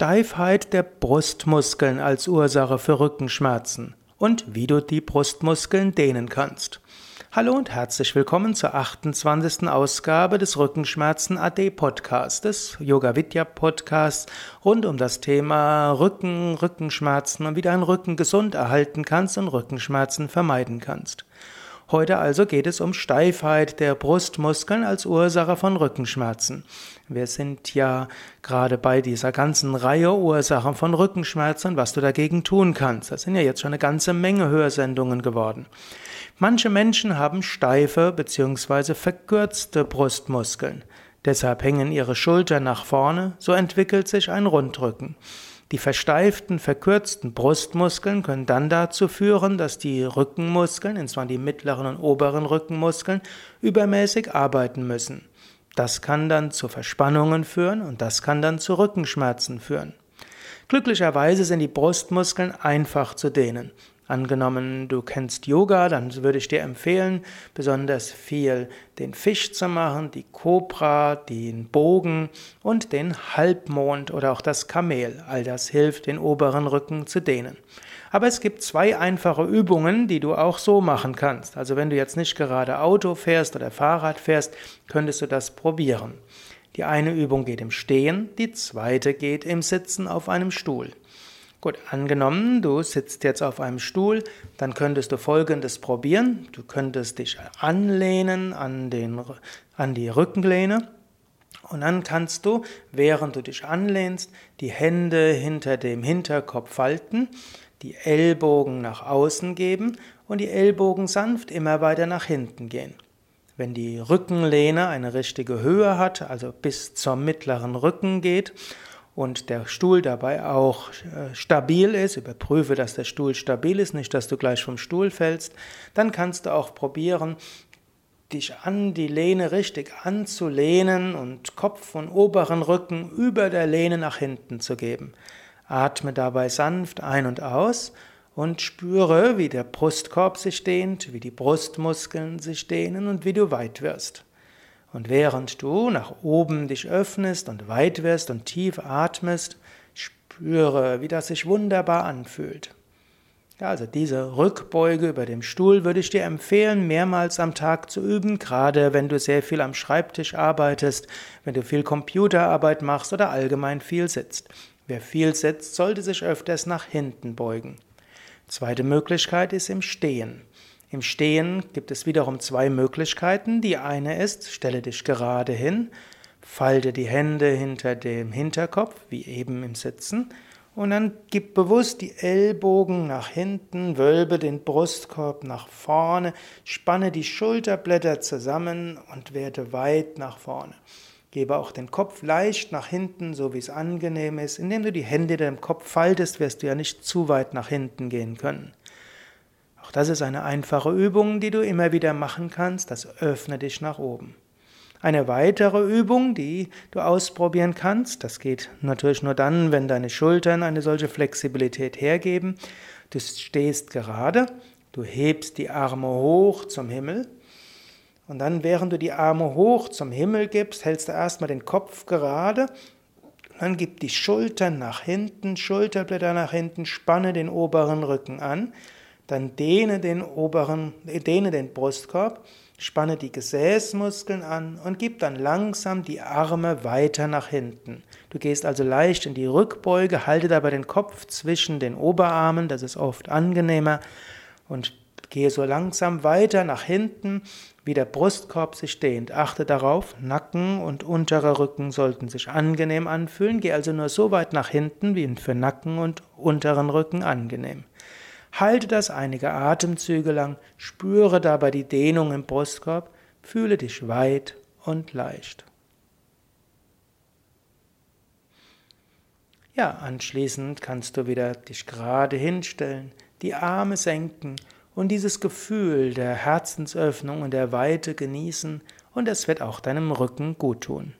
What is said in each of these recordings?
Steifheit der Brustmuskeln als Ursache für Rückenschmerzen und wie du die Brustmuskeln dehnen kannst. Hallo und herzlich willkommen zur 28. Ausgabe des Rückenschmerzen AD Podcasts, des Yoga Vidya Podcasts rund um das Thema Rücken, Rückenschmerzen und wie du deinen Rücken gesund erhalten kannst und Rückenschmerzen vermeiden kannst. Heute also geht es um Steifheit der Brustmuskeln als Ursache von Rückenschmerzen. Wir sind ja gerade bei dieser ganzen Reihe Ursachen von Rückenschmerzen was du dagegen tun kannst. Das sind ja jetzt schon eine ganze Menge Hörsendungen geworden. Manche Menschen haben steife bzw. verkürzte Brustmuskeln. Deshalb hängen ihre Schultern nach vorne, so entwickelt sich ein Rundrücken. Die versteiften, verkürzten Brustmuskeln können dann dazu führen, dass die Rückenmuskeln, insbesondere die mittleren und oberen Rückenmuskeln, übermäßig arbeiten müssen. Das kann dann zu Verspannungen führen und das kann dann zu Rückenschmerzen führen. Glücklicherweise sind die Brustmuskeln einfach zu dehnen. Angenommen, du kennst Yoga, dann würde ich dir empfehlen, besonders viel den Fisch zu machen, die Kobra, den Bogen und den Halbmond oder auch das Kamel. All das hilft, den oberen Rücken zu dehnen. Aber es gibt zwei einfache Übungen, die du auch so machen kannst. Also wenn du jetzt nicht gerade Auto fährst oder Fahrrad fährst, könntest du das probieren. Die eine Übung geht im Stehen, die zweite geht im Sitzen auf einem Stuhl. Gut, angenommen, du sitzt jetzt auf einem Stuhl, dann könntest du Folgendes probieren. Du könntest dich anlehnen an, den, an die Rückenlehne und dann kannst du, während du dich anlehnst, die Hände hinter dem Hinterkopf falten, die Ellbogen nach außen geben und die Ellbogen sanft immer weiter nach hinten gehen. Wenn die Rückenlehne eine richtige Höhe hat, also bis zum mittleren Rücken geht, und der Stuhl dabei auch äh, stabil ist, überprüfe, dass der Stuhl stabil ist, nicht, dass du gleich vom Stuhl fällst, dann kannst du auch probieren, dich an die Lehne richtig anzulehnen und Kopf und oberen Rücken über der Lehne nach hinten zu geben. Atme dabei sanft ein und aus und spüre, wie der Brustkorb sich dehnt, wie die Brustmuskeln sich dehnen und wie du weit wirst. Und während du nach oben dich öffnest und weit wirst und tief atmest, spüre, wie das sich wunderbar anfühlt. Ja, also diese Rückbeuge über dem Stuhl würde ich dir empfehlen, mehrmals am Tag zu üben, gerade wenn du sehr viel am Schreibtisch arbeitest, wenn du viel Computerarbeit machst oder allgemein viel sitzt. Wer viel sitzt, sollte sich öfters nach hinten beugen. Zweite Möglichkeit ist im Stehen. Im Stehen gibt es wiederum zwei Möglichkeiten. Die eine ist, stelle dich gerade hin, falte die Hände hinter dem Hinterkopf, wie eben im Sitzen, und dann gib bewusst die Ellbogen nach hinten, wölbe den Brustkorb nach vorne, spanne die Schulterblätter zusammen und werde weit nach vorne. Gebe auch den Kopf leicht nach hinten, so wie es angenehm ist. Indem du die Hände dem Kopf faltest, wirst du ja nicht zu weit nach hinten gehen können. Auch das ist eine einfache Übung, die du immer wieder machen kannst. Das öffne dich nach oben. Eine weitere Übung, die du ausprobieren kannst, das geht natürlich nur dann, wenn deine Schultern eine solche Flexibilität hergeben. Du stehst gerade, du hebst die Arme hoch zum Himmel und dann, während du die Arme hoch zum Himmel gibst, hältst du erstmal den Kopf gerade, dann gib die Schultern nach hinten, Schulterblätter nach hinten, spanne den oberen Rücken an dann dehne den oberen, dehne den Brustkorb, spanne die Gesäßmuskeln an und gib dann langsam die Arme weiter nach hinten. Du gehst also leicht in die Rückbeuge, halte dabei den Kopf zwischen den Oberarmen, das ist oft angenehmer, und gehe so langsam weiter nach hinten, wie der Brustkorb sich dehnt. Achte darauf, Nacken und unterer Rücken sollten sich angenehm anfühlen. Geh also nur so weit nach hinten, wie für Nacken und unteren Rücken angenehm. Halte das einige Atemzüge lang, spüre dabei die Dehnung im Brustkorb, fühle dich weit und leicht. Ja, anschließend kannst du wieder dich gerade hinstellen, die Arme senken und dieses Gefühl der Herzensöffnung und der Weite genießen und es wird auch deinem Rücken gut tun.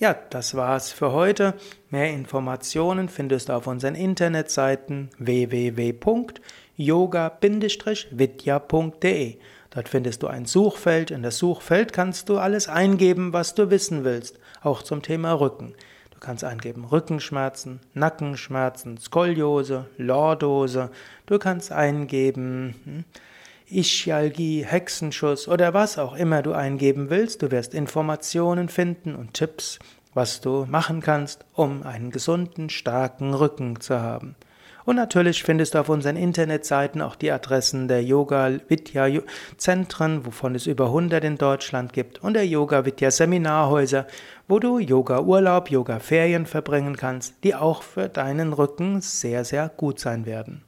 Ja, das war's für heute. Mehr Informationen findest du auf unseren Internetseiten www.yoga-vidya.de. Dort findest du ein Suchfeld. In das Suchfeld kannst du alles eingeben, was du wissen willst, auch zum Thema Rücken. Du kannst eingeben Rückenschmerzen, Nackenschmerzen, Skoliose, Lordose. Du kannst eingeben hm, Ischialgie, Hexenschuss oder was auch immer du eingeben willst. Du wirst Informationen finden und Tipps, was du machen kannst, um einen gesunden, starken Rücken zu haben. Und natürlich findest du auf unseren Internetseiten auch die Adressen der Yoga Vidya Zentren, wovon es über 100 in Deutschland gibt, und der Yoga Vidya Seminarhäuser, wo du Yoga Urlaub, Yoga Ferien verbringen kannst, die auch für deinen Rücken sehr, sehr gut sein werden.